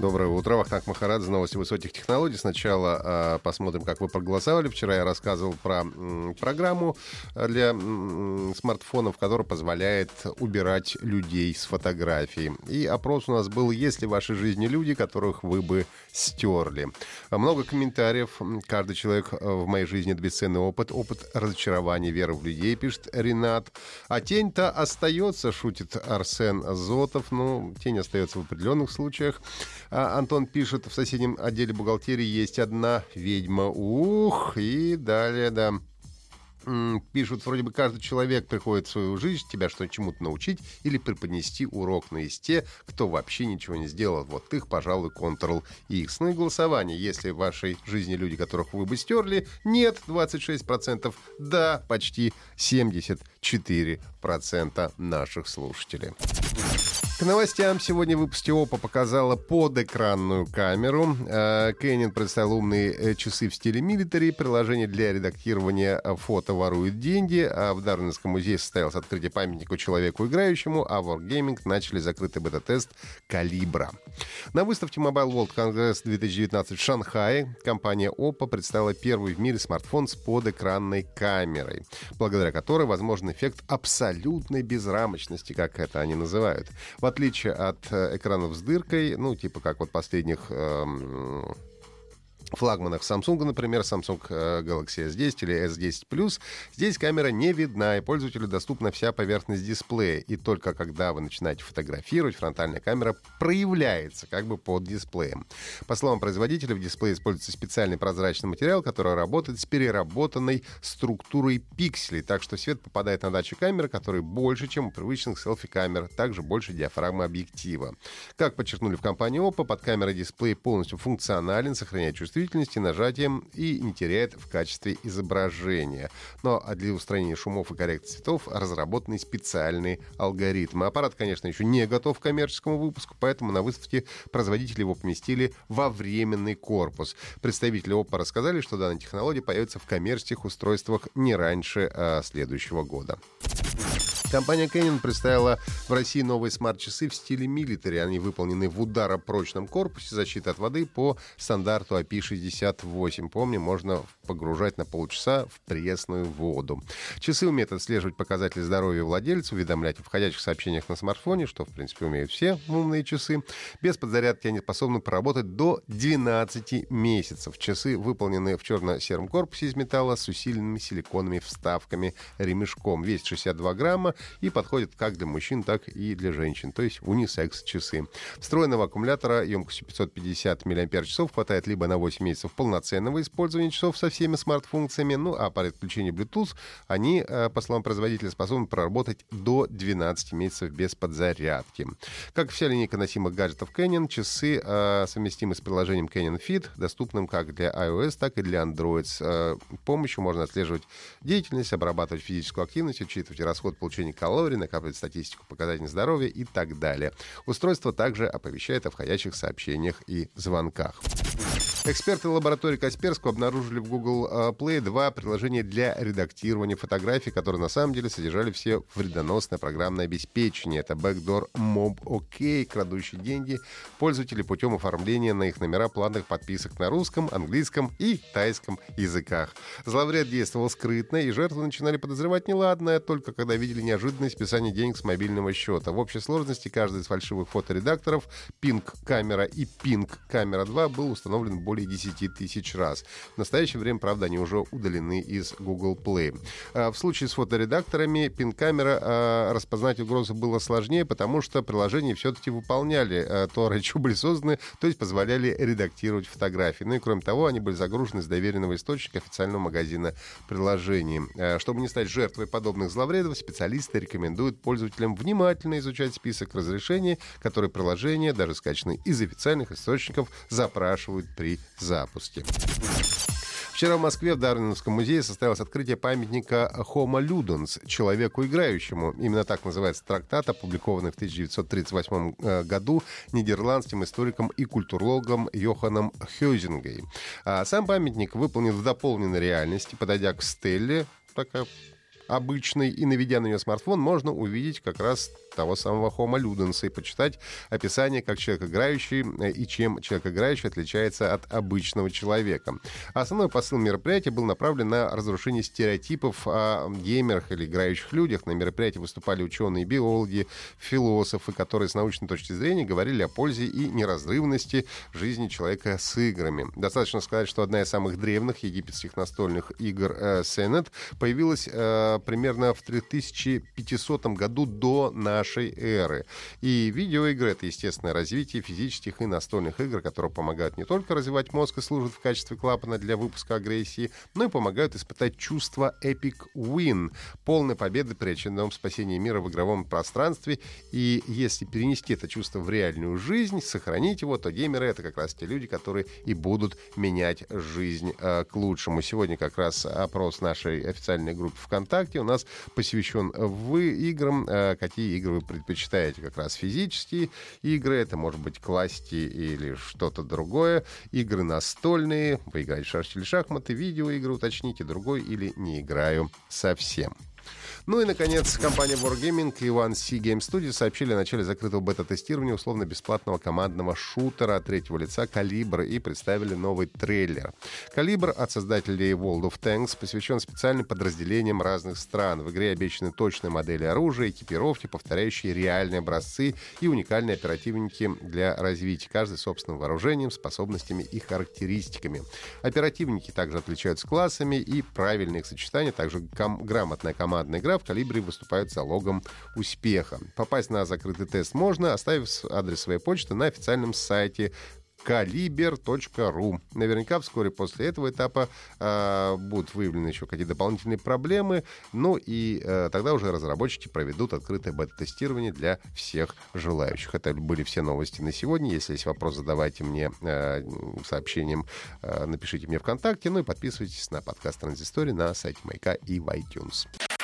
Доброе утро. Вахтанг Махарадзе, новости высоких технологий. Сначала э, посмотрим, как вы проголосовали. Вчера я рассказывал про м, программу для м, смартфонов, которая позволяет убирать людей с фотографий. И опрос у нас был, есть ли в вашей жизни люди, которых вы бы стерли. Много комментариев. Каждый человек в моей жизни — это бесценный опыт. Опыт разочарования, веры в людей, пишет Ренат. А тень-то остается, шутит Арсен Зотов. Ну, тень остается в определенных случаях. А Антон пишет, в соседнем отделе бухгалтерии есть одна ведьма. Ух, и далее, да. Пишут, вроде бы каждый человек приходит в свою жизнь тебя что чему-то научить или преподнести урок, но есть те, кто вообще ничего не сделал. Вот их, пожалуй, Ctrl-X. Ну и голосование. Если в вашей жизни люди, которых вы бы стерли, нет, 26%, да, почти 74% наших слушателей. К новостям сегодня в выпуске ОПА показала подэкранную камеру. Кэнин представил умные э, часы в стиле милитари. Приложение для редактирования э, фото ворует деньги. А в Дарвинском музее состоялось открытие памятника человеку играющему, а Wargaming начали закрытый бета-тест «Калибра». На выставке Mobile World Congress 2019 в Шанхае компания ОПА представила первый в мире смартфон с подэкранной камерой, благодаря которой возможен эффект абсолютной безрамочности, как это они называют. В отличие от э, экранов с дыркой, ну, типа как вот последних эм, флагманах Samsung, например, Samsung э, Galaxy S10 или S10 Plus, здесь камера не видна, и пользователю доступна вся поверхность дисплея. И только когда вы начинаете фотографировать, фронтальная камера проявляется как бы под дисплеем. По словам производителя, в дисплее используется специальный прозрачный материал, который работает с переработанной структурой пикселей, так что свет попадает на датчик камеры, который больше, чем у привычных селфи-камер, также больше диафрагмы объектива. Как подчеркнули в компании Oppo, под камерой дисплей полностью функционален, сохраняет чувствительность чувствительности нажатием и не теряет в качестве изображения. Но а для устранения шумов и коррекции цветов разработаны специальные алгоритмы. Аппарат, конечно, еще не готов к коммерческому выпуску, поэтому на выставке производители его поместили во временный корпус. Представители ОПА рассказали, что данная технология появится в коммерческих устройствах не раньше а, следующего года. Компания Canon представила в России новые смарт-часы в стиле милитари. Они выполнены в ударопрочном корпусе защиты от воды по стандарту IP68. Помню, можно погружать на полчаса в пресную воду. Часы умеют отслеживать показатели здоровья владельца, уведомлять о входящих сообщениях на смартфоне, что, в принципе, умеют все умные часы. Без подзарядки они способны поработать до 12 месяцев. Часы выполнены в черно-сером корпусе из металла с усиленными силиконными вставками ремешком. Весит 62 грамма и подходит как для мужчин, так и для женщин, то есть унисекс-часы. Встроенного аккумулятора емкостью 550 мАч хватает либо на 8 месяцев полноценного использования часов со всеми смарт-функциями, ну а по подключению Bluetooth они, э, по словам производителя, способны проработать до 12 месяцев без подзарядки. Как вся линейка носимых гаджетов Canon, часы э, совместимы с приложением Canon Fit, доступным как для iOS, так и для Android. С э, помощью можно отслеживать деятельность, обрабатывать физическую активность, учитывать расход получения потребление калорий, накапливать статистику показателей здоровья и так далее. Устройство также оповещает о входящих сообщениях и звонках. Эксперты лаборатории Касперского обнаружили в Google э, Play два приложения для редактирования фотографий, которые на самом деле содержали все вредоносное программное обеспечение. Это Backdoor Mob OK, крадущий деньги пользователей путем оформления на их номера платных подписок на русском, английском и тайском языках. Зловред действовал скрытно, и жертвы начинали подозревать неладное, только когда видели неожиданное списание денег с мобильного счета. В общей сложности каждый из фальшивых фоторедакторов Pink Camera и Pink Camera 2 был установлен более 10 тысяч раз. В настоящее время, правда, они уже удалены из Google Play. А, в случае с фоторедакторами пин-камера а, распознать угрозы было сложнее, потому что приложения все-таки выполняли а, то, ради чего были созданы, то есть позволяли редактировать фотографии. Ну и кроме того, они были загружены с доверенного источника официального магазина приложений. Чтобы не стать жертвой подобных зловредов, специалисты рекомендуют пользователям внимательно изучать список разрешений, которые приложения, даже скачанные из официальных источников, запрашивают при запуске Вчера в Москве в Дарвиновском музее состоялось открытие памятника Homo Ludens, человеку играющему. Именно так называется трактат, опубликованный в 1938 э, году нидерландским историком и культурологом Йоханом Хёзингой. А сам памятник выполнен в дополненной реальности, подойдя к стелле, такая обычный, и наведя на нее смартфон, можно увидеть как раз того самого Homo Ludens и почитать описание, как человек играющий э, и чем человек играющий отличается от обычного человека. Основной посыл мероприятия был направлен на разрушение стереотипов о геймерах или играющих людях. На мероприятии выступали ученые, биологи, философы, которые с научной точки зрения говорили о пользе и неразрывности жизни человека с играми. Достаточно сказать, что одна из самых древних египетских настольных игр э, Senet появилась э, примерно в 3500 году до нашей эры. И видеоигры — это естественное развитие физических и настольных игр, которые помогают не только развивать мозг и служат в качестве клапана для выпуска агрессии, но и помогают испытать чувство Epic Win, полной победы при очередном спасении мира в игровом пространстве. И если перенести это чувство в реальную жизнь, сохранить его, то геймеры — это как раз те люди, которые и будут менять жизнь э, к лучшему. Сегодня как раз опрос нашей официальной группы ВКонтакте у нас посвящен в играм, э, какие игры вы предпочитаете? Как раз физические игры, это может быть классики или что-то другое, игры настольные, вы играете в шашки или шахматы, видеоигры уточните, другой или не играю совсем. Ну и, наконец, компания Wargaming и One C Game Studio сообщили о начале закрытого бета-тестирования условно-бесплатного командного шутера третьего лица «Калибр» и представили новый трейлер. «Калибр» от создателей World of Tanks посвящен специальным подразделениям разных стран. В игре обещаны точные модели оружия, экипировки, повторяющие реальные образцы и уникальные оперативники для развития, каждый собственным вооружением, способностями и характеристиками. Оперативники также отличаются классами и правильные их сочетания, также грамотная командная игра в калибре выступает залогом успеха. Попасть на закрытый тест можно, оставив адрес своей почты на официальном сайте калибер.ру. Наверняка вскоре после этого этапа э, будут выявлены еще какие-то дополнительные проблемы, ну и э, тогда уже разработчики проведут открытое бета-тестирование для всех желающих. Это были все новости на сегодня. Если есть вопрос, задавайте мне э, сообщением, э, напишите мне ВКонтакте, ну и подписывайтесь на подкаст Транзистории на сайте Майка и в iTunes.